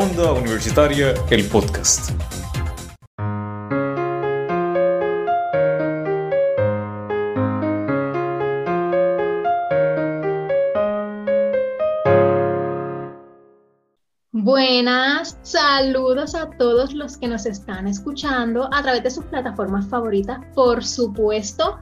Onda Universitaria, el podcast. Saludos a todos los que nos están escuchando a través de sus plataformas favoritas, por supuesto.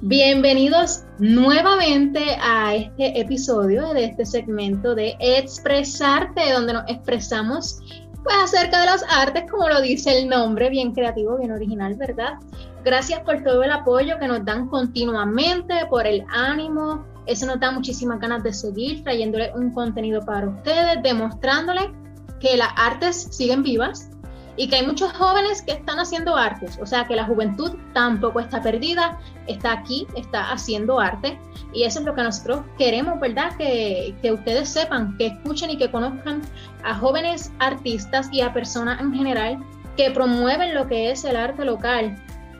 Bienvenidos nuevamente a este episodio de este segmento de Expresarte, donde nos expresamos pues acerca de las artes, como lo dice el nombre, bien creativo, bien original, ¿verdad? Gracias por todo el apoyo que nos dan continuamente, por el ánimo. Eso nos da muchísimas ganas de seguir trayéndole un contenido para ustedes, demostrándole que las artes siguen vivas y que hay muchos jóvenes que están haciendo artes, o sea que la juventud tampoco está perdida, está aquí, está haciendo arte y eso es lo que nosotros queremos, ¿verdad? Que, que ustedes sepan, que escuchen y que conozcan a jóvenes artistas y a personas en general que promueven lo que es el arte local.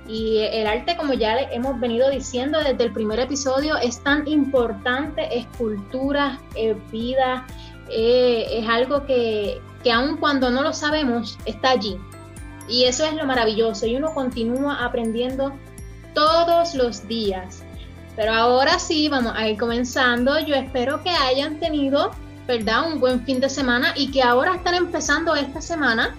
Y el arte, como ya le hemos venido diciendo desde el primer episodio, es tan importante, es cultura, es vida, eh, es algo que, que aun cuando no lo sabemos, está allí. Y eso es lo maravilloso. Y uno continúa aprendiendo todos los días. Pero ahora sí, vamos a ir comenzando. Yo espero que hayan tenido, ¿verdad? Un buen fin de semana y que ahora están empezando esta semana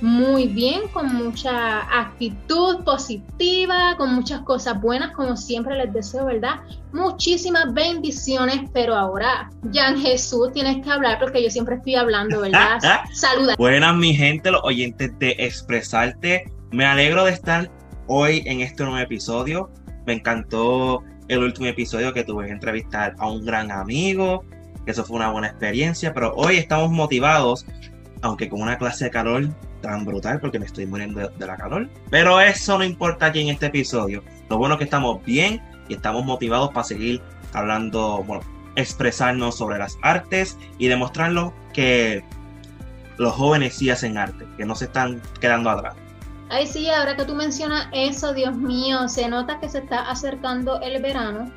muy bien, con mucha actitud positiva, con muchas cosas buenas, como siempre les deseo, ¿verdad? Muchísimas bendiciones, pero ahora, Jan Jesús, tienes que hablar porque yo siempre estoy hablando, ¿verdad? Saluda. Buenas, mi gente, los oyentes de Expresarte. Me alegro de estar hoy en este nuevo episodio. Me encantó el último episodio que tuve que entrevistar a un gran amigo, que eso fue una buena experiencia, pero hoy estamos motivados, aunque con una clase de calor tan brutal porque me estoy muriendo de, la calor. Pero eso no importa aquí en este episodio. Lo bueno es que estamos bien y estamos motivados para seguir hablando, bueno, expresarnos sobre las artes y demostrarlo que los jóvenes sí hacen arte, que no se están quedando atrás. Ay, sí, ahora que tú mencionas eso, Dios mío, se nota que se está acercando el verano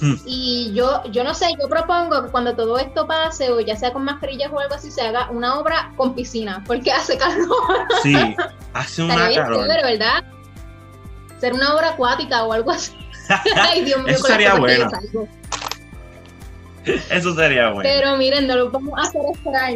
Hmm. Y yo, yo no sé, yo propongo que cuando todo esto pase, o ya sea con mascarillas o algo así, se haga una obra con piscina, porque hace calor. Sí, hace una calor. ¿verdad? Ser una obra acuática o algo así. Ay, Dios mío, Eso sería bueno. Eso sería bueno. Pero miren, no lo vamos a hacer esperar.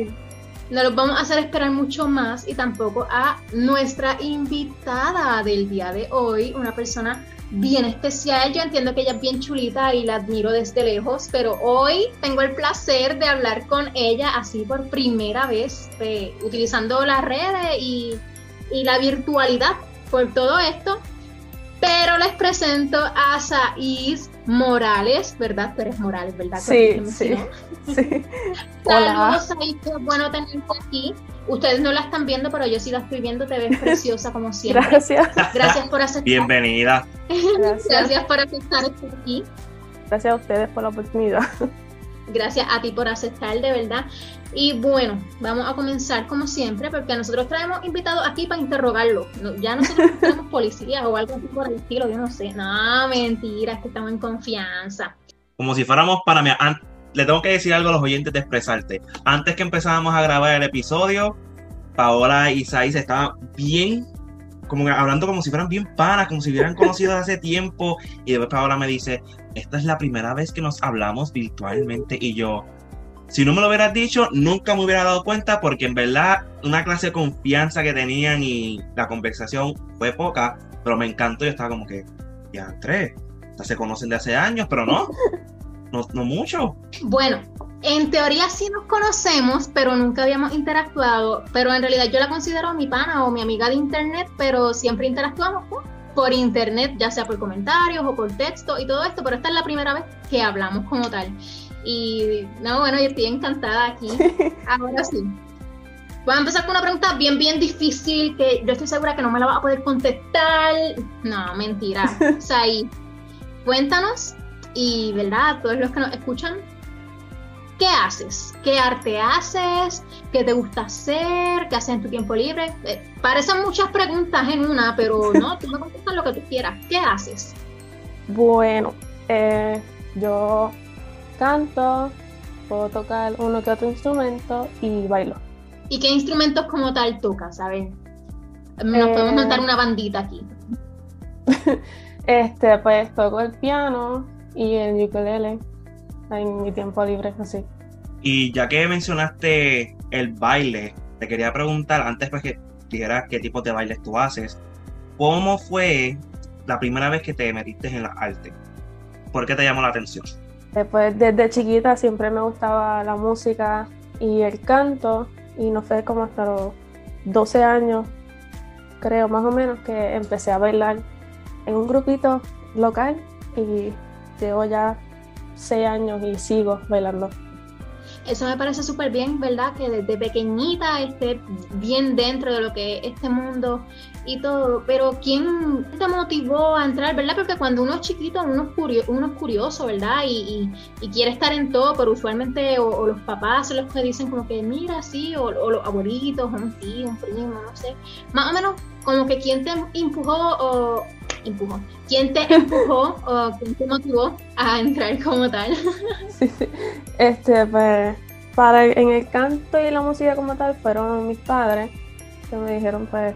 No los vamos a hacer esperar mucho más y tampoco a nuestra invitada del día de hoy, una persona bien especial. Yo entiendo que ella es bien chulita y la admiro desde lejos, pero hoy tengo el placer de hablar con ella así por primera vez, eh, utilizando las redes y, y la virtualidad por todo esto. Pero les presento a Saiz Morales, ¿verdad? Tú eres Morales, ¿verdad? Sí, sí, sí. Saludos, Saiz, qué bueno tenerte aquí. Ustedes no la están viendo, pero yo sí la estoy viendo, te ves preciosa como siempre. Gracias. Gracias por aceptar. Bienvenida. Gracias. Gracias por aceptar estar aquí. Gracias a ustedes por la oportunidad. Gracias a ti por aceptar, de verdad. Y bueno, vamos a comenzar como siempre, porque nosotros traemos invitados aquí para interrogarlo. Ya nosotros tenemos policías o algo así por el estilo, yo no sé. No, mentira, es que estamos en confianza. Como si fuéramos para mí. Le tengo que decir algo a los oyentes de expresarte. Antes que empezábamos a grabar el episodio, Paola y Isaí estaban bien, como hablando como si fueran bien panas, como si hubieran conocido hace tiempo. Y después Paola me dice, esta es la primera vez que nos hablamos virtualmente. Y yo, si no me lo hubieras dicho, nunca me hubiera dado cuenta porque en verdad una clase de confianza que tenían y la conversación fue poca, pero me encantó. Yo estaba como que, ya tres, se conocen de hace años, pero no, no, no mucho. Bueno, en teoría sí nos conocemos, pero nunca habíamos interactuado. Pero en realidad yo la considero mi pana o mi amiga de internet, pero siempre interactuamos por internet, ya sea por comentarios o por texto y todo esto, pero esta es la primera vez que hablamos como tal. Y no, bueno, yo estoy encantada aquí. Ahora sí. Voy a empezar con una pregunta bien, bien difícil que yo estoy segura que no me la va a poder contestar. No, mentira. O sea, cuéntanos y, ¿verdad? Todos los que nos escuchan, ¿qué haces? ¿Qué arte haces? ¿Qué te gusta hacer? ¿Qué haces en tu tiempo libre? Eh, parecen muchas preguntas en una, pero no, tú me contestas lo que tú quieras. ¿Qué haces? Bueno, eh, yo canto, puedo tocar uno que otro instrumento y bailo. ¿Y qué instrumentos como tal tocas, sabes? Nos podemos Eh, montar una bandita aquí. Este, pues toco el piano y el ukulele en mi tiempo libre, así. Y ya que mencionaste el baile, te quería preguntar, antes pues que dijeras qué tipo de bailes tú haces, ¿cómo fue la primera vez que te metiste en la arte? ¿Por qué te llamó la atención? Después, desde chiquita siempre me gustaba la música y el canto, y no fue como hasta los 12 años, creo más o menos, que empecé a bailar en un grupito local y llevo ya 6 años y sigo bailando. Eso me parece súper bien, ¿verdad? Que desde pequeñita esté bien dentro de lo que es este mundo y todo. Pero ¿quién te motivó a entrar, verdad? Porque cuando uno es chiquito, uno es, curio- uno es curioso, ¿verdad? Y, y- quiere estar en todo, pero usualmente o, los papás son los que dicen como que mira, sí, o, o los abuelitos, o un tío, un primo, no sé. Más o menos como que quién te empujó o... Empujó. ¿Quién te empujó o quién te motivó a entrar como tal? Sí, sí. Este, pues, para en el canto y la música como tal fueron mis padres que me dijeron, pues,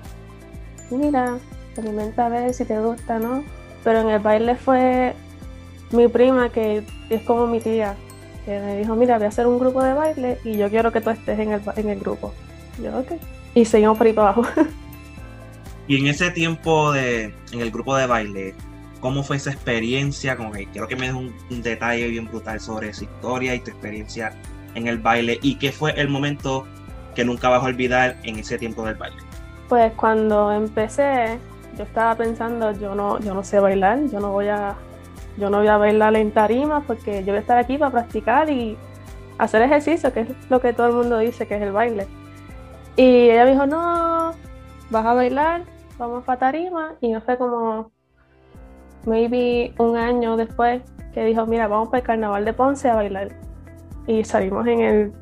mira, experimenta a ver si te gusta, ¿no? Pero en el baile fue mi prima, que es como mi tía, que me dijo, mira, voy a hacer un grupo de baile y yo quiero que tú estés en el, en el grupo. Yo, ok. Y seguimos por ahí para abajo. Y en ese tiempo de, en el grupo de baile, ¿cómo fue esa experiencia? Como que quiero que me des un, detalle bien brutal sobre esa historia y tu experiencia en el baile y qué fue el momento que nunca vas a olvidar en ese tiempo del baile. Pues cuando empecé, yo estaba pensando, yo no, yo no sé bailar, yo no voy a, yo no voy a bailar en tarima porque yo voy a estar aquí para practicar y hacer ejercicio, que es lo que todo el mundo dice que es el baile. Y ella me dijo, no, vas a bailar, vamos para tarima. Y no fue como, maybe un año después, que dijo, mira, vamos para el carnaval de Ponce a bailar. Y salimos en el,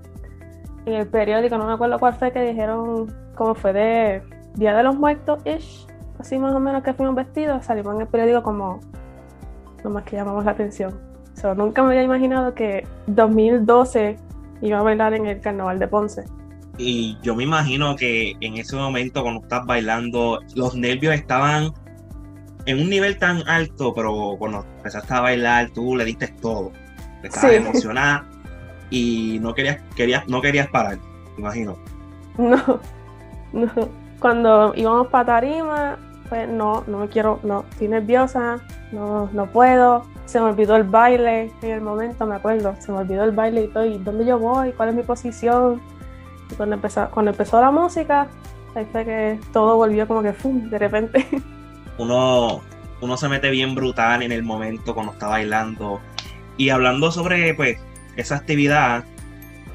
en el periódico, no me acuerdo cuál fue, que dijeron, como fue de Día de los Muertos, ish, así más o menos que fuimos vestidos, salimos en el periódico como lo más que llamamos la atención. So, nunca me había imaginado que 2012 iba a bailar en el carnaval de Ponce. Y yo me imagino que en ese momento cuando estás bailando, los nervios estaban en un nivel tan alto, pero cuando empezaste a bailar, tú le diste todo. Estabas Sí. emocionada y no querías, querías, no querías parar, me imagino. No, no. Cuando íbamos para tarima, pues no, no me quiero, no, estoy nerviosa, no, no puedo. Se me olvidó el baile en el momento, me acuerdo, se me olvidó el baile y todo, y dónde yo voy, cuál es mi posición. Cuando empezó, cuando empezó la música, ahí fue que todo volvió como que ¡fum! de repente. Uno, uno se mete bien brutal en el momento cuando está bailando. Y hablando sobre pues esa actividad,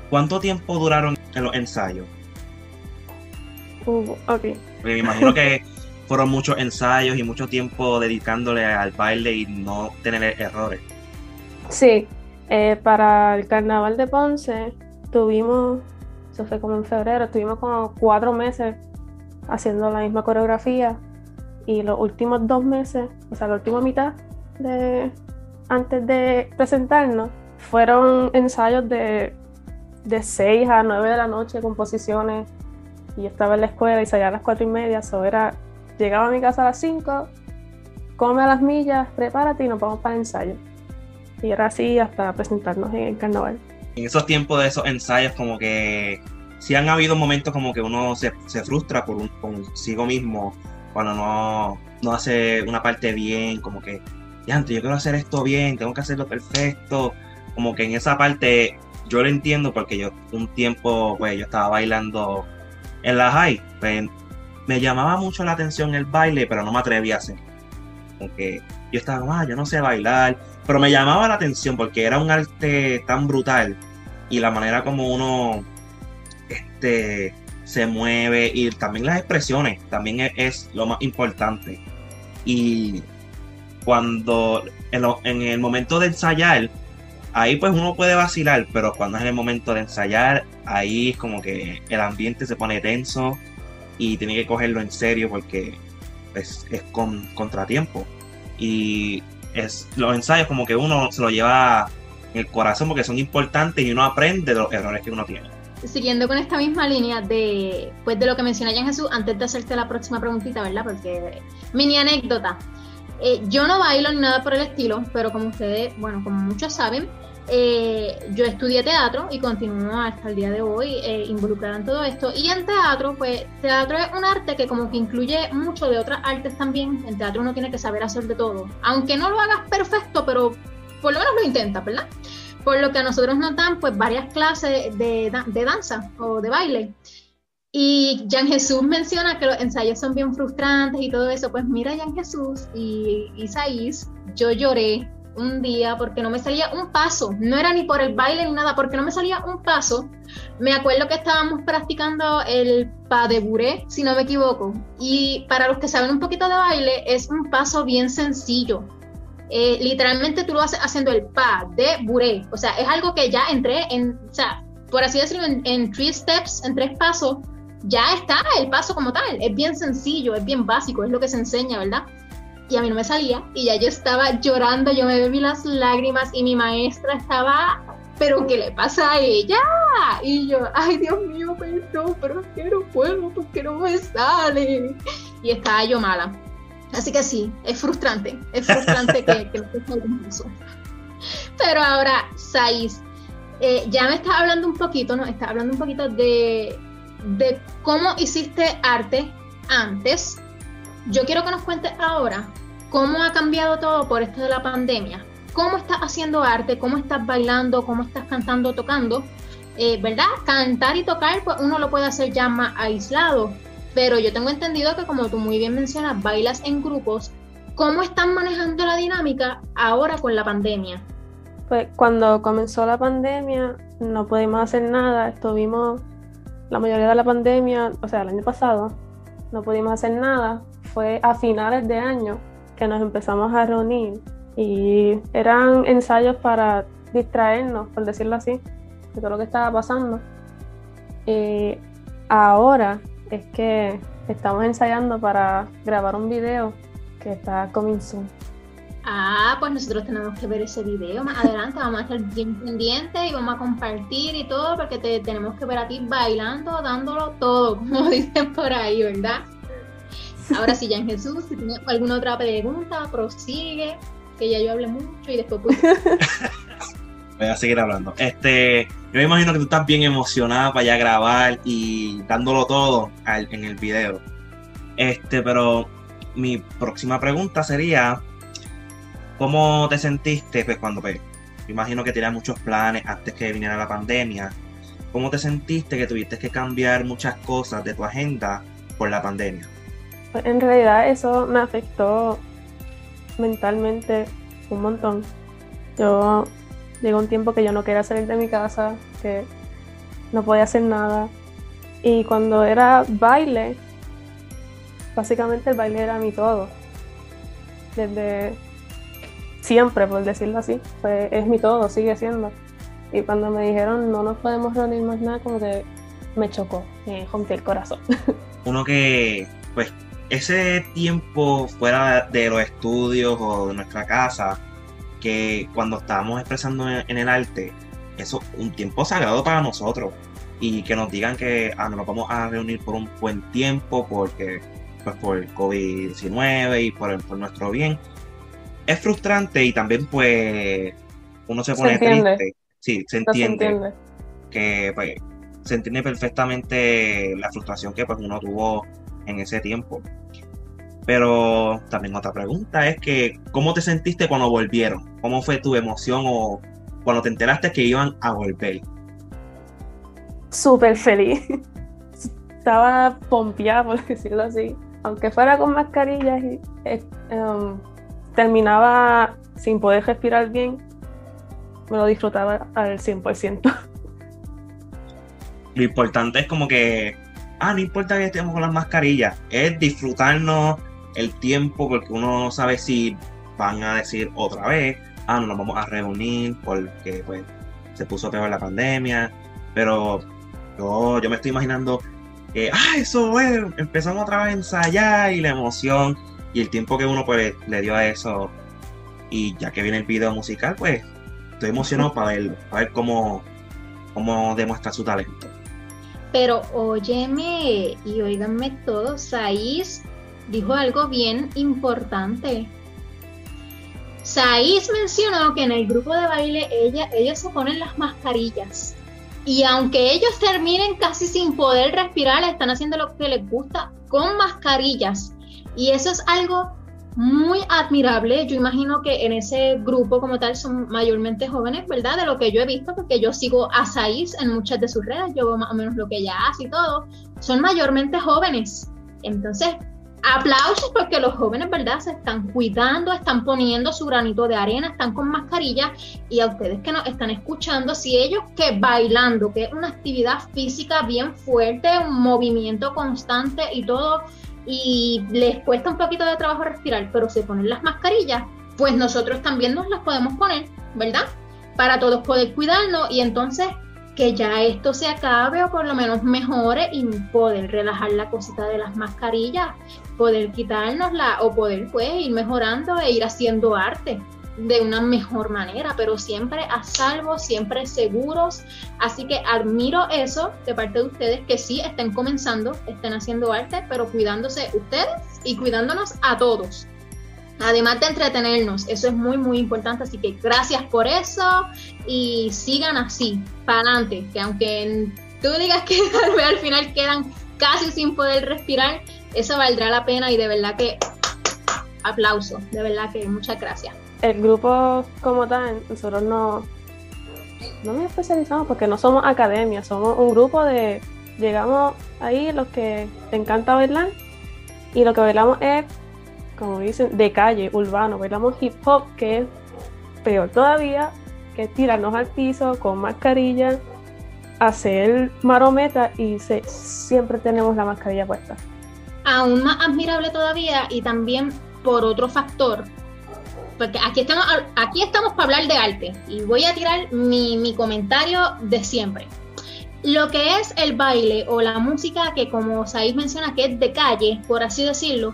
¿cuánto tiempo duraron en los ensayos? Uh, ok. Porque me imagino que fueron muchos ensayos y mucho tiempo dedicándole al baile y no tener errores. Sí, eh, para el carnaval de Ponce tuvimos, eso fue como en febrero, estuvimos como cuatro meses haciendo la misma coreografía y los últimos dos meses, o sea, la última mitad de antes de presentarnos, fueron ensayos de, de 6 a 9 de la noche, composiciones, y yo estaba en la escuela y salía a las cuatro y media, so era, llegaba a mi casa a las 5, come a las millas, prepárate y nos vamos para el ensayo. Y era así hasta presentarnos en el carnaval. En esos tiempos de esos ensayos, como que sí han habido momentos como que uno se, se frustra por un, consigo mismo cuando no, no hace una parte bien, como que, ya, yo quiero hacer esto bien, tengo que hacerlo perfecto. Como que en esa parte yo lo entiendo porque yo un tiempo, pues yo estaba bailando en la high, pues me llamaba mucho la atención el baile, pero no me atrevía a hacer. Como que yo estaba, ah, yo no sé bailar, pero me llamaba la atención porque era un arte tan brutal y la manera como uno este, se mueve y también las expresiones también es, lo más importante. Y cuando en, el momento de ensayar, ahí pues uno puede vacilar, pero cuando es en el momento de ensayar, ahí es como que el ambiente se pone tenso y tiene que cogerlo en serio porque es, es con contratiempo. Y es los ensayos como que uno se lo lleva el corazón porque son importantes y uno aprende de los errores que uno tiene. siguiendo con esta misma línea de, pues, de lo que menciona Jan Jesús, antes de hacerte la próxima preguntita, ¿verdad? Porque mini anécdota. Eh, yo no bailo ni nada por el estilo, pero como ustedes, bueno, como muchos saben, eh, yo estudié teatro y continúo hasta el día de hoy eh, involucrada en todo esto. Y en teatro, pues teatro es un arte que como que incluye mucho de otras artes también. En teatro uno tiene que saber hacer de todo. Aunque no lo hagas perfecto, pero por lo menos lo intentas, ¿verdad? Por lo que a nosotros nos dan pues varias clases de, de danza o de baile. Y Jan Jesús menciona que los ensayos son bien frustrantes y todo eso. Pues mira, Jan Jesús y Isaías, yo lloré un día porque no me salía un paso, no era ni por el baile ni nada, porque no me salía un paso. Me acuerdo que estábamos practicando el pas de bourrée, si no me equivoco, y para los que saben un poquito de baile, es un paso bien sencillo. Eh, literalmente tú lo haces haciendo el pas de bourrée, o sea, es algo que ya entré en, o sea, por así decirlo, en, three steps, en tres pasos, ya está el paso como tal, es bien sencillo, es bien básico, es lo que se enseña, ¿verdad? y a mí no me salía y ya yo estaba llorando, yo me bebí las lágrimas y mi maestra estaba, pero ¿qué le pasa a ella? Y yo, ay Dios mío, perdón, pero es que no puedo, porque no me sale. Y estaba yo mala. Así que sí, es frustrante, es frustrante que, que, no eso. Pero ahora, Saiz, eh, ya me estás hablando un poquito, ¿no? Estás hablando un poquito de, de cómo hiciste arte antes yo quiero que nos cuentes ahora cómo ha cambiado todo por esto de la pandemia. ¿Cómo estás haciendo arte? ¿Cómo estás bailando? ¿Cómo estás cantando, tocando? Eh, ¿Verdad? Cantar y tocar, pues uno lo puede hacer ya más aislado. Pero yo tengo entendido que como tú muy bien mencionas, bailas en grupos. ¿Cómo están manejando la dinámica ahora con la pandemia? Pues cuando comenzó la pandemia no pudimos hacer nada, estuvimos la mayoría de la pandemia, o sea, el año pasado, no pudimos hacer nada fue a finales de año que nos empezamos a reunir y eran ensayos para distraernos, por decirlo así, de todo lo que estaba pasando. Y ahora es que estamos ensayando para grabar un video que está coming soon. Ah, pues nosotros tenemos que ver ese video más adelante, vamos a estar bien pendientes y vamos a compartir y todo, porque te tenemos que ver a ti bailando, dándolo todo, como dicen por ahí, ¿verdad? Ahora sí, ya en Jesús, si tiene alguna otra pregunta, prosigue, que ya yo hablé mucho y después pues... Voy a seguir hablando. Este, yo me imagino que tú estás bien emocionada para ya grabar y dándolo todo en el video. Este, pero mi próxima pregunta sería, ¿cómo te sentiste pues, cuando, pues, me imagino que tenías muchos planes antes que viniera la pandemia? ¿Cómo te sentiste que tuviste que cambiar muchas cosas de tu agenda por la pandemia? en realidad eso me afectó mentalmente un montón. Yo llegó un tiempo que yo no quería salir de mi casa, que no podía hacer nada. Y cuando era baile, básicamente el baile era mi todo. Desde siempre, por decirlo así, es mi todo, sigue siendo. Y cuando me dijeron no nos podemos reunir más nada, como que me chocó, me rompí el corazón. Uno que, pues, ese tiempo fuera de los estudios o de nuestra casa, que cuando estábamos expresando en el arte, eso es un tiempo sagrado para nosotros. Y que nos digan que ah, nos vamos a reunir por un buen tiempo porque pues por el COVID-19 y por, por, nuestro bien. Es frustrante y también pues uno se pone triste. Sí, se entiende, Que pues, se entiende perfectamente la frustración que pues uno tuvo en ese tiempo. Pero también otra pregunta es que, ¿cómo te sentiste cuando volvieron? ¿Cómo fue tu emoción o cuando te enteraste que iban a volver? Súper feliz. Estaba pompeada, por decirlo así. Aunque fuera con mascarillas y eh, em, terminaba sin poder respirar bien, me lo disfrutaba al 100%. Lo importante es como que ah, no importa que estemos con las mascarillas, es disfrutarnos el tiempo porque uno no sabe si van a decir otra vez, ah, no nos vamos a reunir porque pues se puso peor la pandemia, pero yo, yo me estoy imaginando que, ah, eso es, empezamos otra vez a ensayar y la emoción y el tiempo que uno pues le dio a eso y ya que viene el video musical, pues estoy emocionado para verlo, para ver cómo, cómo demuestra su talento. Pero óyeme y óiganme todos, Saiz dijo algo bien importante. Saiz mencionó que en el grupo de baile ella, ellos se ponen las mascarillas. Y aunque ellos terminen casi sin poder respirar, están haciendo lo que les gusta con mascarillas. Y eso es algo muy admirable. Yo imagino que en ese grupo como tal son mayormente jóvenes, ¿verdad? De lo que yo he visto, porque yo sigo a Saiz en muchas de sus redes, yo veo más o menos lo que ella hace y todo. Son mayormente jóvenes. Entonces, aplausos porque los jóvenes, ¿verdad? Se están cuidando, están poniendo su granito de arena, están con mascarilla y a ustedes que nos están escuchando, si ellos que bailando, que es una actividad física bien fuerte, un movimiento constante y todo, y les cuesta un poquito de trabajo respirar, pero se ponen las mascarillas, pues nosotros también nos las podemos poner, ¿verdad? Para todos poder cuidarnos y entonces que ya esto se acabe o por lo menos mejore y poder relajar la cosita de las mascarillas, poder quitárnosla o poder pues ir mejorando e ir haciendo arte de una mejor manera, pero siempre a salvo, siempre seguros. Así que admiro eso de parte de ustedes que sí estén comenzando, estén haciendo arte, pero cuidándose ustedes y cuidándonos a todos. Además de entretenernos, eso es muy, muy importante. Así que gracias por eso y sigan así, para adelante. Que aunque tú digas que al final quedan casi sin poder respirar, eso valdrá la pena y de verdad que aplauso, de verdad que muchas gracias. El grupo como tal, nosotros no, no nos especializamos porque no somos academia, somos un grupo de, llegamos ahí los que te encanta bailar y lo que bailamos es como dicen, de calle, urbano. Bailamos hip hop, que es peor todavía, que tirarnos al piso con mascarilla, hacer marometa y siempre tenemos la mascarilla puesta. Aún más admirable todavía y también por otro factor, porque aquí estamos, aquí estamos para hablar de arte y voy a tirar mi, mi comentario de siempre. Lo que es el baile o la música que como Said menciona que es de calle, por así decirlo,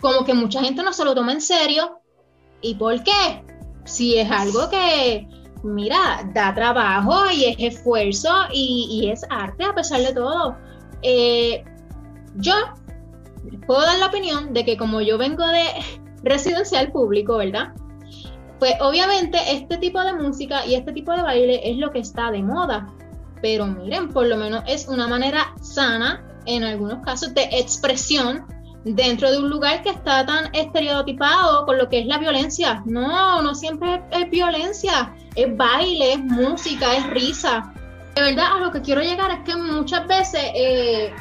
como que mucha gente no se lo toma en serio. ¿Y por qué? Si es algo que, mira, da trabajo y es esfuerzo y, es arte a pesar de todo. Eh, yo puedo dar la opinión de que como yo vengo de residencial público, ¿verdad? Pues obviamente este tipo de música y este tipo de baile es lo que está de moda. Pero miren, por lo menos es una manera sana, en algunos casos, de expresión dentro de un lugar que está tan estereotipado con lo que es la violencia. No, no siempre es, violencia, es baile, es música, es risa. De verdad, a lo que quiero llegar es que muchas veces eh,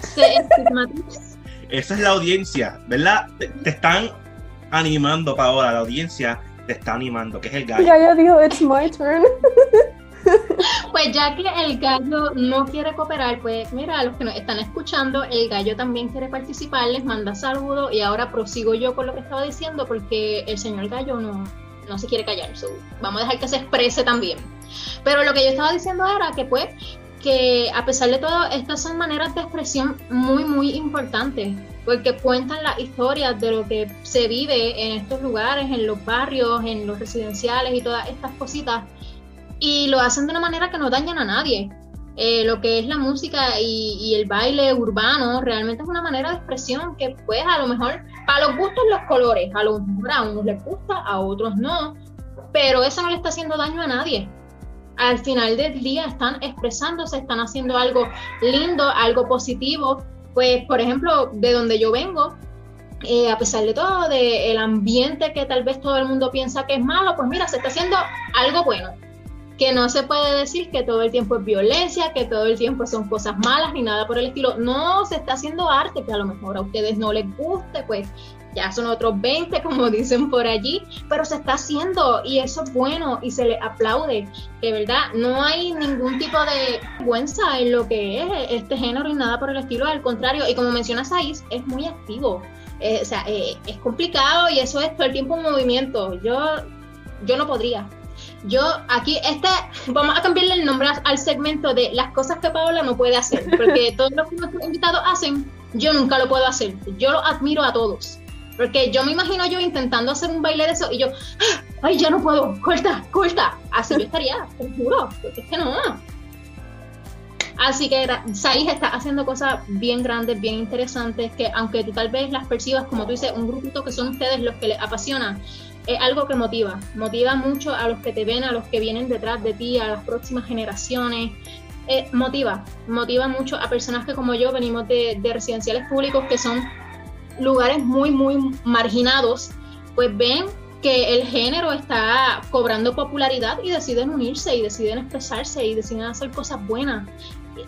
se estigmatiza. Esa es la audiencia, ¿verdad? Te, están animando, Paola, la audiencia te está animando, que es el gallo. Ya, ya dijo, it's my turn. Pues ya que el gallo no quiere cooperar, pues mira, a los que nos están escuchando, el gallo también quiere participar, les manda saludos y ahora prosigo yo con lo que estaba diciendo porque el señor gallo no, no se quiere callar. vamos a dejar que se exprese también. Pero lo que yo estaba diciendo era que pues que a pesar de todo, estas son maneras de expresión muy, muy importantes, porque cuentan las historias de lo que se vive en estos lugares, en los barrios, en los residenciales y todas estas cositas y lo hacen de una manera que no dañan a nadie. Eh, lo que es la música y, el baile urbano realmente es una manera de expresión que pues a lo mejor para los gustos los colores, a los a unos les gusta, a otros no, pero eso no le está haciendo daño a nadie. Al final del día están expresándose, están haciendo algo lindo, algo positivo. Pues por ejemplo, de donde yo vengo, eh, a pesar de todo, del ambiente que tal vez todo el mundo piensa que es malo, pues mira, se está haciendo algo bueno que no se puede decir que todo el tiempo es violencia, que todo el tiempo son cosas malas ni nada por el estilo. No, se está haciendo arte que a lo mejor a ustedes no les guste, pues ya son otros 20, como dicen por allí, pero se está haciendo y eso es bueno y se le aplaude. De verdad, no hay ningún tipo de vergüenza en lo que es este género y nada por el estilo, al contrario, y como mencionas ahí, es muy activo. Eh, o sea, eh, es complicado y eso es todo el tiempo un movimiento. Yo, yo no podría. Yo aquí, este, vamos a cambiarle el nombre al segmento de las cosas que Paola no puede hacer, porque todos los que nuestros invitados hacen, yo nunca lo puedo hacer. Yo lo admiro a todos. Porque yo me imagino yo intentando hacer un baile de eso y yo, ah, ay, ya no puedo, corta, corta. Así yo estaría, te juro, porque es que no. Así que Saiz está haciendo cosas bien grandes, bien interesantes, que aunque tú tal vez las percibas, como tú dices, un grupito que son ustedes los que les apasiona, es algo que motiva, motiva mucho a los que te ven, a los que vienen detrás de ti, a las próximas generaciones. Eh, motiva, motiva mucho a personas que como yo venimos de, de residenciales públicos que son lugares muy, muy marginados, pues ven que el género está cobrando popularidad y deciden unirse y deciden expresarse y deciden hacer cosas buenas,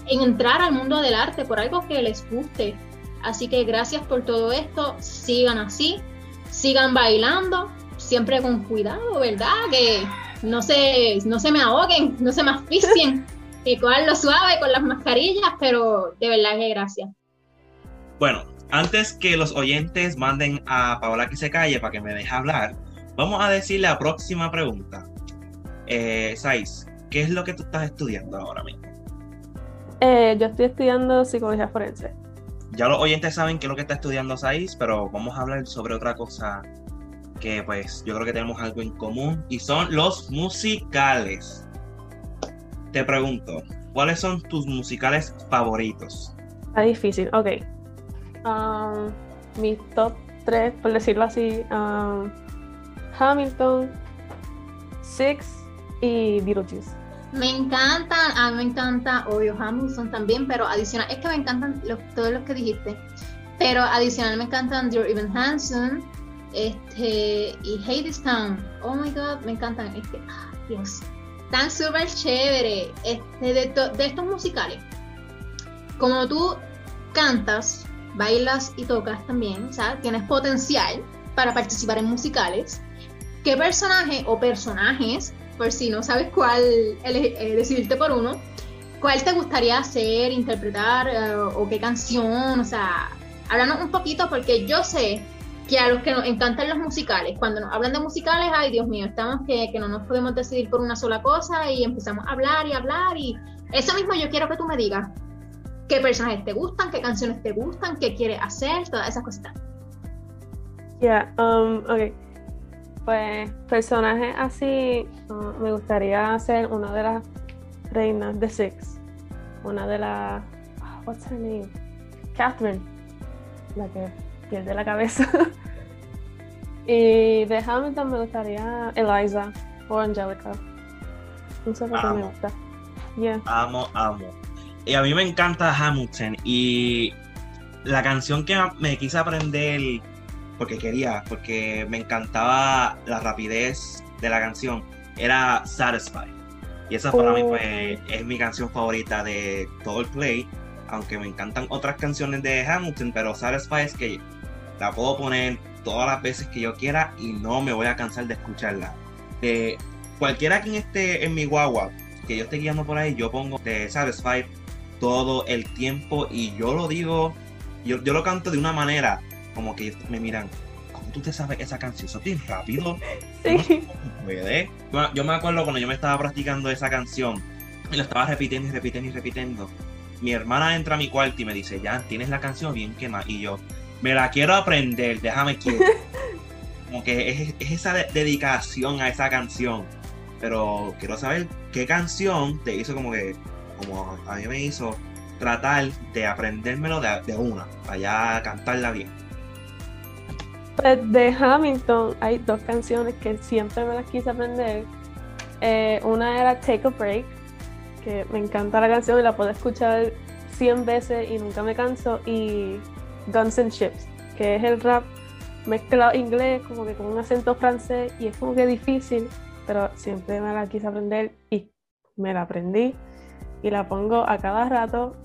en entrar al mundo del arte por algo que les guste. Así que gracias por todo esto, sigan así, sigan bailando, siempre con cuidado, ¿verdad? Que no se, no se me ahoguen, no se me asfixien, que cojan lo suave con las mascarillas, pero de verdad que gracias. Bueno, antes que los oyentes manden a Paola que se calle para que me deje hablar, vamos a decir la próxima pregunta. Eh, Sais, ¿qué es lo que tú estás estudiando ahora mismo? Eh, yo estoy estudiando psicología forense. Ya los oyentes saben qué es lo que está estudiando Sais, pero vamos a hablar sobre otra cosa que pues yo creo que tenemos algo en común y son los musicales. Te pregunto, ¿cuáles son tus musicales favoritos? Está difícil, ok. Um, mi top 3, por decirlo así, um, Hamilton, Six y Beetlejuice. Me encantan, a mí me encanta, obvio, Hamilton también, pero adicional, es que me encantan todos los que dijiste, pero adicional me encantan Dear Even Hanson, este, y Hadestown. Oh my god, me encantan. Este, ah, Dios, tan súper chévere. Este, de, de estos musicales, como tú cantas, bailas y tocas también, o sea, tienes potencial para participar en musicales. ¿Qué personaje o personajes, por si no sabes cuál eh, decidirte por uno, cuál te gustaría hacer, interpretar eh, o qué canción? O sea, háblanos un poquito porque yo sé que a los que nos encantan los musicales, cuando nos hablan de musicales, ay Dios mío, estamos que, que no nos podemos decidir por una sola cosa y empezamos a hablar y hablar y eso mismo yo quiero que tú me digas. Qué personajes te gustan, qué canciones te gustan, qué quieres hacer, todas esas cositas. Ya, yeah, um, ok. Pues personajes así, uh, me gustaría hacer una de las reinas de Six, una de las, what's her name? Catherine, la que pierde la cabeza. y de Hamilton me gustaría Eliza o Angelica. No sé por qué me gusta. Amo, amo. Y a mí me encanta Hamilton y la canción que me quise aprender porque quería, porque me encantaba la rapidez de la canción, era Satisfied. Y esa para mí pues, es mi canción favorita de todo el play, aunque me encantan otras canciones de Hamilton, pero Satisfied es que la puedo poner todas las veces que yo quiera y no me voy a cansar de escucharla. Eh, cualquiera quien esté en mi guagua, que yo esté guiando por ahí, yo pongo de Satisfied todo el tiempo y yo lo digo, yo, yo lo canto de una manera como que me miran, ¿cómo tú te sabes esa canción? Eso bien rápido. Sí. puede? Yo me acuerdo cuando yo me estaba practicando esa canción y la estaba repitiendo y repitiendo y repitiendo. Mi hermana entra a mi cuarto y me dice, ya, tienes la canción bien quemada. Y yo, me la quiero aprender, déjame que Como que es, esa dedicación a esa canción. Pero quiero saber qué canción te hizo como que, como a mí me hizo tratar de aprendérmelo de, de una, para ya cantarla bien. Pues de Hamilton hay dos canciones que siempre me las quise aprender. Eh, una era Take a Break, que me encanta la canción y la puedo escuchar 100 veces y nunca me canso. Y Guns and Chips, que es el rap mezclado inglés como que con un acento francés y es como que difícil, pero siempre me la quise aprender y me la aprendí y la pongo a cada rato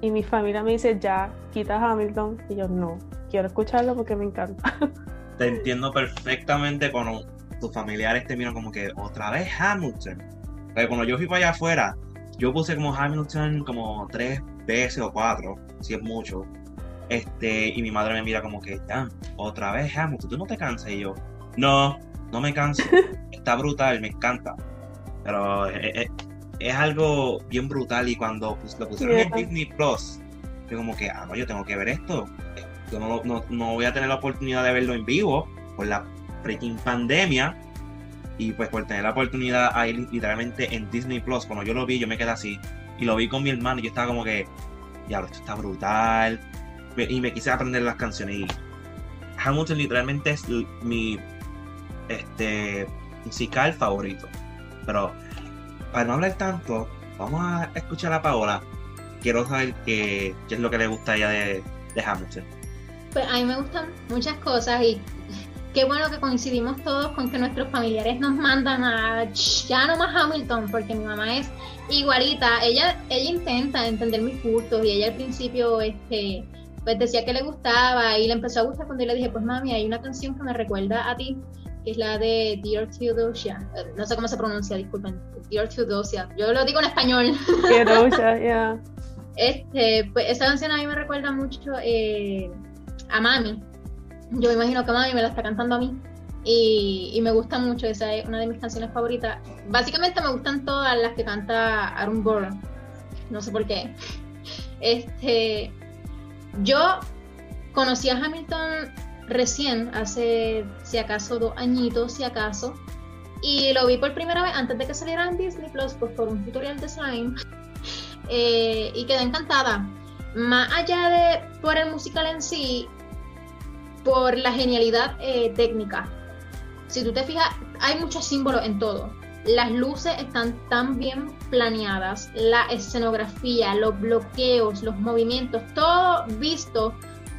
y mi familia me dice ya, quita Hamilton y yo no, quiero escucharlo porque me encanta. Te entiendo perfectamente cuando tus familiares te miran como que otra vez Hamilton. Pero cuando yo fui para allá afuera, yo puse como Hamilton como tres veces o cuatro, si es mucho. Este, y mi madre me mira como que, ya, otra vez Hamilton, ¿tú no te cansas? Y yo, no, no me canso. Está brutal, me encanta. Pero es, algo bien brutal y cuando pues, lo pusieron en Disney Plus, yo como que, ah, no, yo tengo que ver esto. Yo no, no, no voy a tener la oportunidad de verlo en vivo por la freaking pandemia. Y pues por tener la oportunidad ahí literalmente en Disney Plus, cuando yo lo vi, yo me quedé así. y lo vi con mi hermano y yo estaba como que, ya, esto está brutal. Y me quise aprender las canciones y Hamilton literalmente es mi este, musical favorito. Pero para no hablar tanto, vamos a escuchar a Paola. Quiero saber qué, qué es lo que le gusta ella de, de Hamilton. Pues a mí me gustan muchas cosas y qué bueno que coincidimos todos con que nuestros familiares nos mandan a ya no más Hamilton, porque mi mamá es igualita. Ella, ella intenta entender mis gustos y ella al principio este, pues decía que le gustaba y le empezó a gustar cuando yo le dije, pues mami, hay una canción que me recuerda a ti, que es la de Dear Theodosia. Eh, no sé cómo se pronuncia, disculpen. Dear Theodosia. Yo lo digo en español. Theodosia, yeah. Este, pues esa canción a mí me recuerda mucho eh, a mami yo me imagino que Mami me la está cantando a mí. Y, y, me gusta mucho, esa es una de mis canciones favoritas. Básicamente me gustan todas las que canta Aaron Burr. No sé por qué. Este, yo conocí a Hamilton recién, hace si acaso dos añitos, si acaso. Y lo vi por primera vez antes de que saliera en Disney Plus, pues por un tutorial de slime. Eh, y quedé encantada. Más allá de por el musical en sí, por la genialidad eh, técnica. Si tú te fijas, hay muchos símbolos en todo. Las luces están tan bien planeadas, la escenografía, los bloqueos, los movimientos, todo visto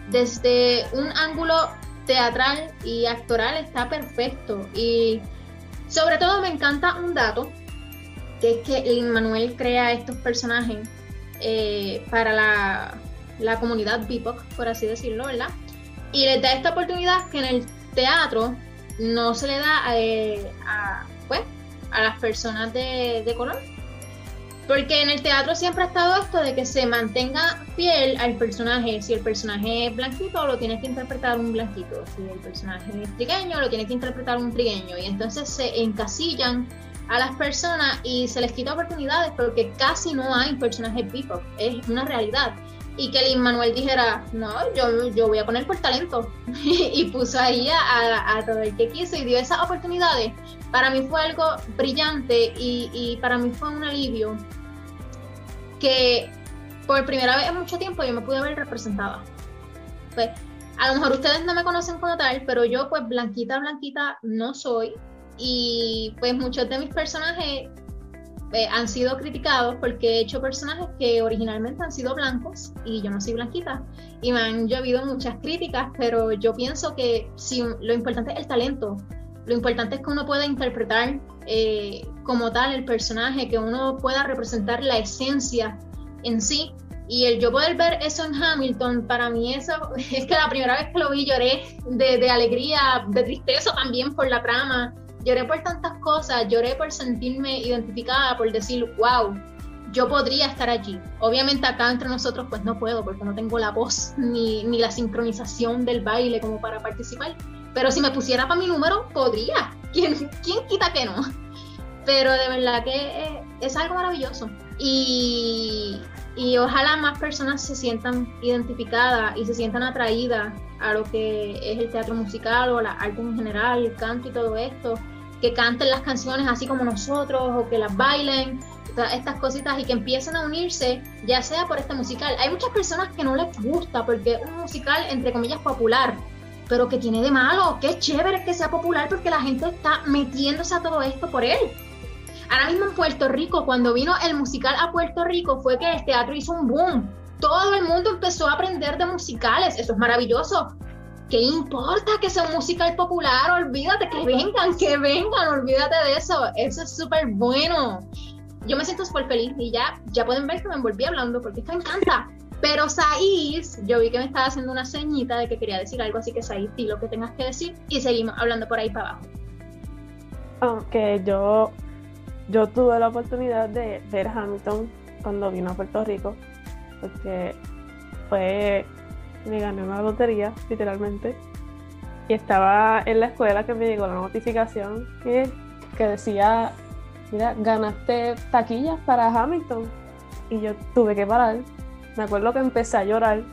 desde un ángulo teatral y actoral está perfecto. Y sobre todo me encanta un dato, que es que Lin Manuel crea estos personajes eh, para la, la comunidad BIPOC, por así decirlo, ¿verdad? y les da esta oportunidad que en el teatro no se le da eh, a, pues, a las personas de, de, color. Porque en el teatro siempre ha estado esto de que se mantenga fiel al personaje. Si el personaje es blanquito, lo tiene que interpretar un blanquito. Si el personaje es trigueño, lo tiene que interpretar un trigueño. Y entonces se encasillan a las personas y se les quita oportunidades porque casi no hay personajes people. Es una realidad y que Lin Manuel dijera, no, yo, yo voy a poner por talento. y puso ahí a, a, todo el que quiso y dio esas oportunidades. Para mí fue algo brillante y, y, para mí fue un alivio que por primera vez en mucho tiempo yo me pude ver representada. Pues, a lo mejor ustedes no me conocen como tal, pero yo pues blanquita, blanquita no soy. Y pues muchos de mis personajes eh, han sido criticados porque he hecho personajes que originalmente han sido blancos y yo no soy blanquita. Y me han llovido muchas críticas, pero yo pienso que si, lo importante es el talento. Lo importante es que uno pueda interpretar eh, como tal el personaje, que uno pueda representar la esencia en sí. Y el yo poder ver eso en Hamilton, para mí eso es que la primera vez que lo vi lloré de, de alegría, de tristeza también por la trama lloré por tantas cosas, lloré por sentirme identificada, por decir, wow, yo podría estar allí. Obviamente acá entre nosotros pues no puedo porque no tengo la voz ni, ni la sincronización del baile como para participar. Pero si me pusiera para mi número, podría. ¿Quién, quién quita que no? Pero de verdad que es algo maravilloso. Y, y ojalá más personas se sientan identificadas y se sientan atraídas a lo que es el teatro musical o la arte en general, el canto y todo esto, que canten las canciones así como nosotros o que las bailen, estas cositas y que empiecen a unirse, ya sea por este musical. Hay muchas personas que no les gusta porque es un musical entre comillas popular, pero que tiene de malo, es chévere que sea popular porque la gente está metiéndose a todo esto por él. Ahora mismo en Puerto Rico, cuando vino el musical a Puerto Rico, fue que el teatro hizo un boom. Todo el mundo empezó a aprender de musicales. Eso es maravilloso. ¿Qué importa que sea un musical popular? Olvídate, que vengan, que vengan, olvídate de eso. Eso es súper bueno. Yo me siento súper feliz y ya, ya pueden ver que me envolví hablando porque esto me encanta. Pero Saiz, yo vi que me estaba haciendo una ceñita de que quería decir algo, así que Saiz, di lo que tengas que decir y seguimos hablando por ahí para abajo. Aunque yo yo tuve la oportunidad de ver Hamilton cuando vino a Puerto Rico, porque fue, me gané una lotería, literalmente, y estaba en la escuela que me llegó la notificación que, que decía, mira, ganaste taquillas para Hamilton, y yo tuve que parar, me acuerdo que empecé a llorar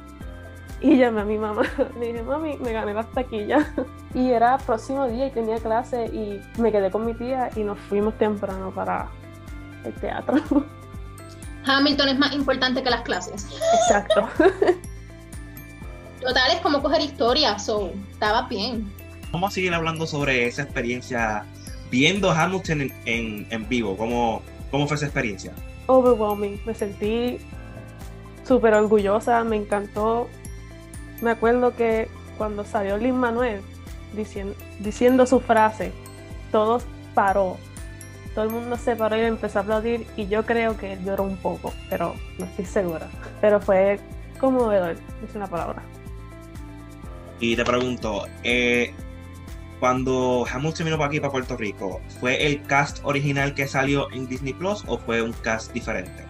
y llamé a mi mamá. Le dije, mami, me gané las taquillas. Y era próximo día y tenía clase y me quedé con mi tía y nos fuimos temprano para el teatro. Hamilton es más importante que las clases. Exacto. Total, es como coger historia, so, estaba bien. Vamos a seguir hablando sobre esa experiencia viendo Hamilton en, en, en vivo. ¿Cómo, ¿Cómo fue esa experiencia? Overwhelming. Me sentí súper orgullosa, me encantó. Me acuerdo que cuando salió Lin Manuel diciendo, diciendo su frase, todo paró. Todo el mundo se paró y empezó a aplaudir y yo creo que él lloró un poco, pero no estoy segura. Pero fue conmovedor, es una palabra. Y te pregunto, eh, cuando Hamilton vino para aquí, para Puerto Rico, ¿fue el cast original que salió en Disney Plus o fue un cast diferente?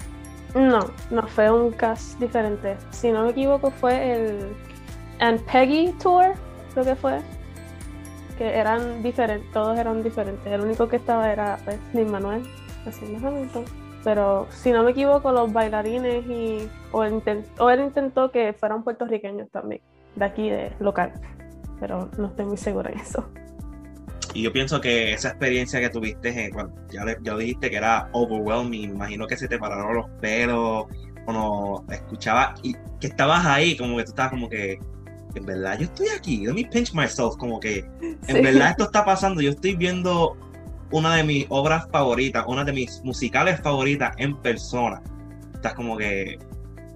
No, no fue un cast diferente. Si no me equivoco, fue el And Peggy Tour, creo que fue. Que eran diferentes, todos eran diferentes. El único que estaba era pues, Manuel haciendo Hamilton. Pero si no me equivoco, los bailarines y. O él intentó que fueran puertorriqueños también, de aquí, de local. Pero no estoy muy segura en eso. Y yo pienso que esa experiencia que tuviste, eh, cuando ya, le, ya dijiste que era overwhelming, me imagino que se te pararon los pelos, cuando escuchaba y que estabas ahí, como que tú estabas como que, en verdad yo estoy aquí, let me pinch myself, como que en Sí. verdad esto está pasando, yo estoy viendo una de mis obras favoritas, una de mis musicales favoritas en persona. Estás como que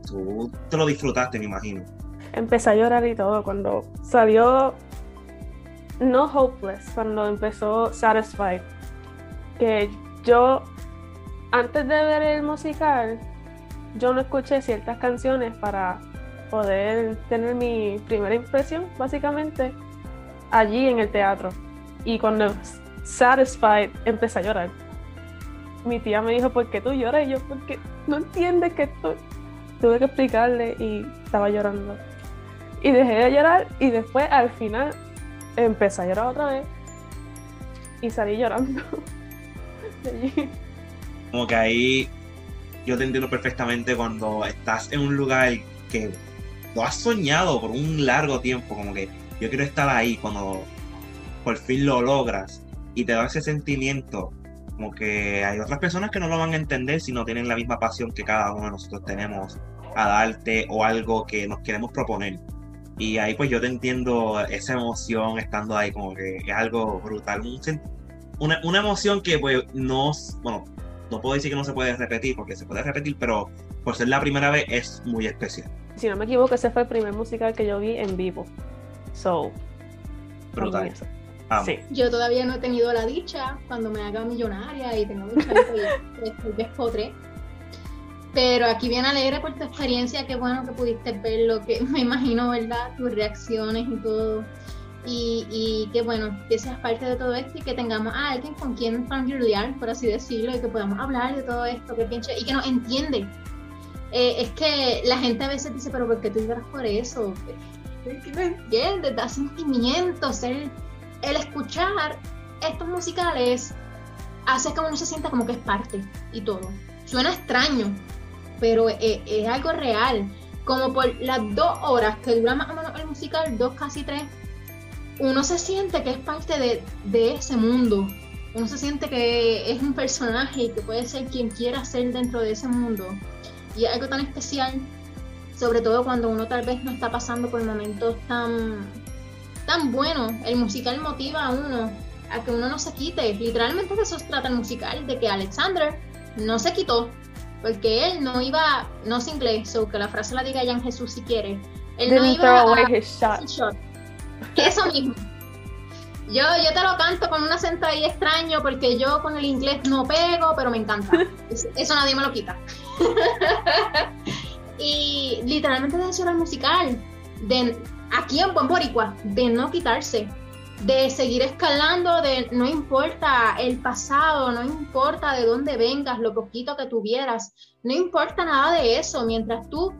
tú te lo disfrutaste, me imagino. Empecé a llorar y todo cuando salió. No Hopeless, cuando empezó Satisfied. Que yo, antes de ver el musical, yo no escuché ciertas canciones para poder tener mi primera impresión, básicamente, allí en el teatro. Y cuando Satisfied empecé a llorar. Mi tía me dijo, ¿por qué tú lloras? Y yo, porque no entiendes que esto... Tuve que explicarle y estaba llorando. Y dejé de llorar y después al final empecé a llorar otra vez y salí llorando. de allí. Como que ahí yo te entiendo perfectamente cuando estás en un lugar que lo has soñado por un largo tiempo, como que yo quiero estar ahí cuando por fin lo logras y te da ese sentimiento, como que hay otras personas que no lo van a entender si no tienen la misma pasión que cada uno de nosotros tenemos a darte o algo que nos queremos proponer. Y ahí pues yo te entiendo esa emoción estando ahí, como que es algo brutal, una, una emoción que pues no, bueno, no puedo decir que no se puede repetir, porque se puede repetir, pero por ser la primera vez es muy especial. Si no me equivoco, ese fue el primer musical que yo vi en vivo. So, Brutal. Sí. Yo todavía no he tenido la dicha cuando me haga millonaria y tenga un chavito y después despotre. Pero aquí bien alegre por tu experiencia, qué bueno que pudiste ver lo que me imagino, ¿verdad? Tus reacciones y todo. Y, y qué bueno que seas parte de todo esto y que tengamos a alguien con quien familiar, por así decirlo, y que podamos hablar de todo esto, que pinche, y que nos entiende. Eh, es que la gente a veces dice, pero ¿por qué tú lloras por eso? Es que entiendes, da sentimientos, el, el escuchar estos musicales hace que uno se sienta como que es parte y todo. Suena extraño, pero es, es algo real. Como por las dos horas que dura más o menos el musical, dos casi tres, uno se siente que es parte de, de ese mundo. Uno se siente que es un personaje y que puede ser quien quiera ser dentro de ese mundo. Y es algo tan especial, sobre todo cuando uno tal vez no está pasando por momentos tan, tan buenos. El musical motiva a uno a que uno no se quite. Literalmente de eso se trata el musical, de que Alexander no se quitó, porque él no iba, no es inglés, o que la frase la diga Jan Jesús si quiere. Él no iba a his shot. Que eso mismo. Yo, yo te lo canto con un acento ahí extraño porque yo con el inglés no pego, pero me encanta. Eso, eso nadie me lo quita. y literalmente de eso era el musical. De, aquí en Buen Boricua, de no quitarse. De seguir escalando, de no importa el pasado, no importa de dónde vengas, lo poquito que tuvieras, no importa nada de eso, mientras tú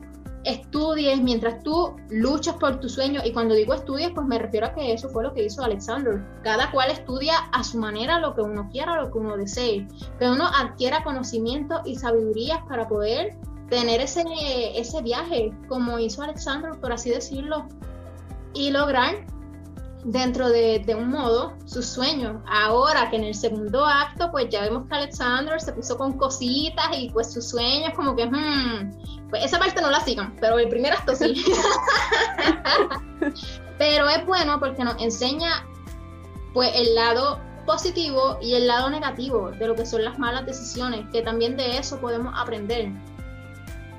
estudies, mientras tú luchas por tu sueño, y cuando digo estudies, pues me refiero a que eso fue lo que hizo Alexander. Cada cual estudia a su manera lo que uno quiera, lo que uno desee, que uno adquiera conocimiento y sabidurías para poder tener ese, ese viaje, como hizo Alexander, por así decirlo, y lograr dentro de, un modo sus sueños. Ahora que en el segundo acto, pues ya vemos que Alexander se puso con cositas y pues sus sueños como que, hmm, pues esa parte no la sigan, pero el primer acto sí. pero es bueno porque nos enseña pues el lado positivo y el lado negativo de lo que son las malas decisiones, que también de eso podemos aprender.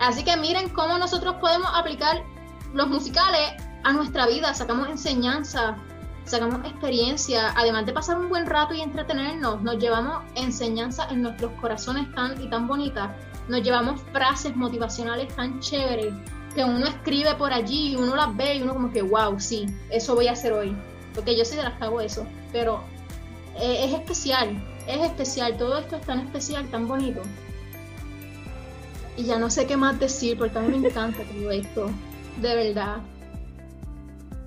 Así que miren cómo nosotros podemos aplicar los musicales a nuestra vida, sacamos enseñanza, sacamos experiencia, además de pasar un buen rato y entretenernos, nos llevamos enseñanza en nuestros corazones tan y tan bonitas, nos llevamos frases motivacionales tan chéveres que uno escribe por allí y uno las ve y uno como que, wow, sí, eso voy a hacer hoy, porque yo sí de las hago eso, pero eh, es especial, es especial, todo esto es tan especial, tan bonito. Y ya no sé qué más decir, porque a mí me encanta todo esto, de verdad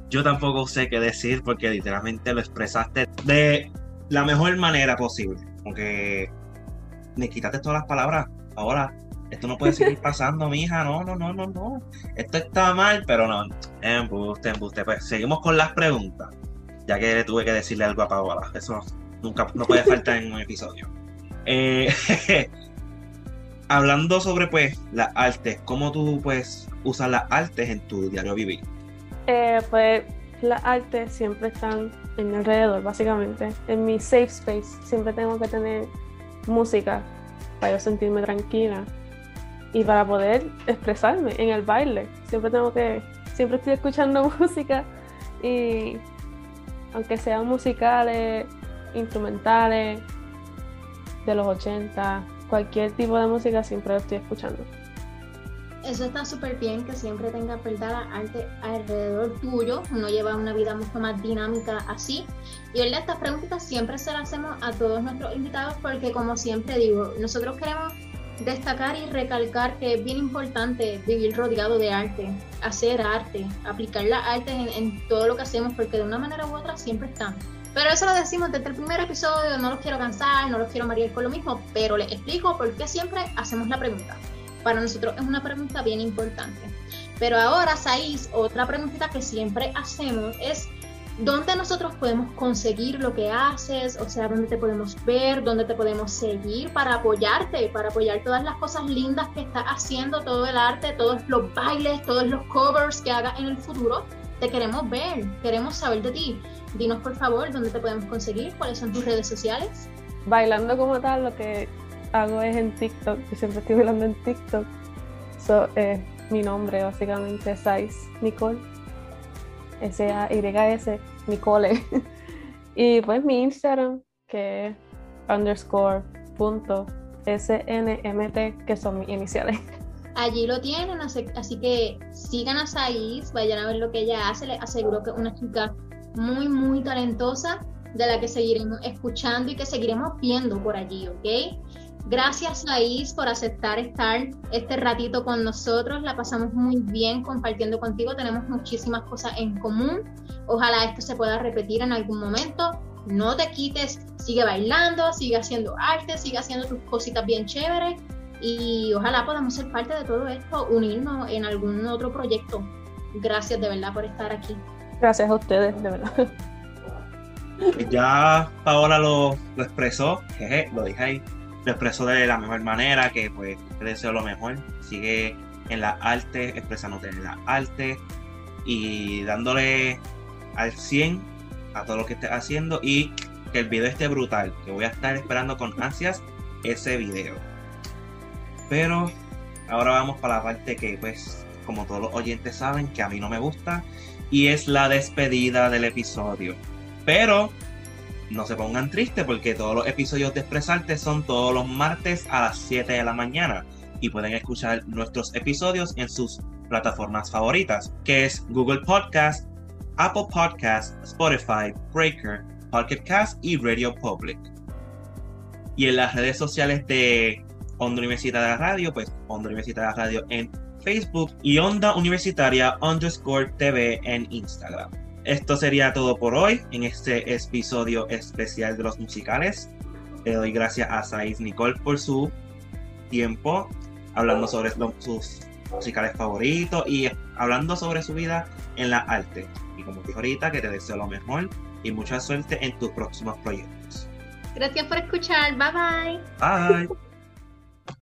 yo tampoco sé qué decir porque literalmente lo expresaste de la mejor manera posible. Aunque me quitaste todas las palabras. Ahora, esto no puede seguir pasando, mija. No, no, no, no, no. Esto está mal, pero no. Embuste, embuste. Pues seguimos con las preguntas. Ya que tuve que decirle algo a Paola. Eso nunca no puede faltar en un episodio. Eh, hablando sobre pues las artes, ¿cómo tú pues usas las artes en tu diario vivir? Eh, pues las artes siempre están en mi alrededor, básicamente. En mi safe space siempre tengo que tener música para yo sentirme tranquila y para poder expresarme en el baile. Siempre tengo que, siempre estoy escuchando música y aunque sean musicales, instrumentales, de los 80, cualquier tipo de música siempre lo estoy escuchando. Eso está súper bien que siempre tenga verdad arte alrededor tuyo. Uno lleva una vida mucho más dinámica así. Y verdad, estas preguntas siempre se las hacemos a todos nuestros invitados porque como siempre digo, nosotros queremos destacar y recalcar que es bien importante vivir rodeado de arte, hacer arte, aplicar la arte en, todo lo que hacemos porque de una manera u otra siempre están. Pero eso lo decimos desde el primer episodio, no los quiero cansar, no los quiero marear con lo mismo, pero les explico por qué siempre hacemos la pregunta para nosotros es una pregunta bien importante. Pero ahora, Saiz, otra pregunta que siempre hacemos es, ¿dónde nosotros podemos conseguir lo que haces? O sea, ¿dónde te podemos ver? ¿Dónde te podemos seguir para apoyarte? Para apoyar todas las cosas lindas que estás haciendo, todo el arte, todos los bailes, todos los covers que hagas en el futuro. Te queremos ver, queremos saber de ti. Dinos por favor dónde te podemos conseguir, cuáles son tus redes sociales. Bailando como tal, lo que hago es en TikTok, y siempre estoy hablando en TikTok. So, eh, mi nombre básicamente es Sais Nicole. S-A-Y-S, Nicole. y pues mi Instagram, que es underscore punto SNMT, que son mis iniciales. Allí lo tienen, así que sigan a Saiz, vayan a ver lo que ella hace. Les aseguro que es una chica muy, muy talentosa de la que seguiremos escuchando y que seguiremos viendo por allí, ¿ok? Gracias, Laís, por aceptar estar este ratito con nosotros. La pasamos muy bien compartiendo contigo. Tenemos muchísimas cosas en común. Ojalá esto se pueda repetir en algún momento. No te quites, sigue bailando, sigue haciendo arte, sigue haciendo tus cositas bien chéveres y ojalá podamos ser parte de todo esto, unirnos en algún otro proyecto. Gracias de verdad por estar aquí. Gracias a ustedes, de verdad. Ya Paola lo, lo expresó, jeje, lo dije ahí lo expreso de la mejor manera, que pues te deseo lo mejor. Sigue en la arte, expresándote en la arte y dándole al 100 a todo lo que estés haciendo y que el video esté brutal, que voy a estar esperando con ansias ese video. Pero ahora vamos para la parte que pues como todos los oyentes saben que a mí no me gusta y es la despedida del episodio. Pero no se pongan tristes porque todos los episodios de Expresarte son todos los martes a las 7 de la mañana y pueden escuchar nuestros episodios en sus plataformas favoritas, que es Google Podcast, Apple Podcast, Spotify, Breaker, Pocket Cast y Radio Public. Y en las redes sociales de Onda Universitaria Radio, pues Onda Universitaria Radio en Facebook y Onda Universitaria underscore TV en Instagram. Esto sería todo por hoy en este episodio especial de los musicales. Le doy gracias a Saiz Nicole por su tiempo hablando sobre sus musicales favoritos y hablando sobre su vida en la arte. Y como dijo ahorita, que te deseo lo mejor y mucha suerte en tus próximos proyectos. Gracias por escuchar. Bye bye. Bye.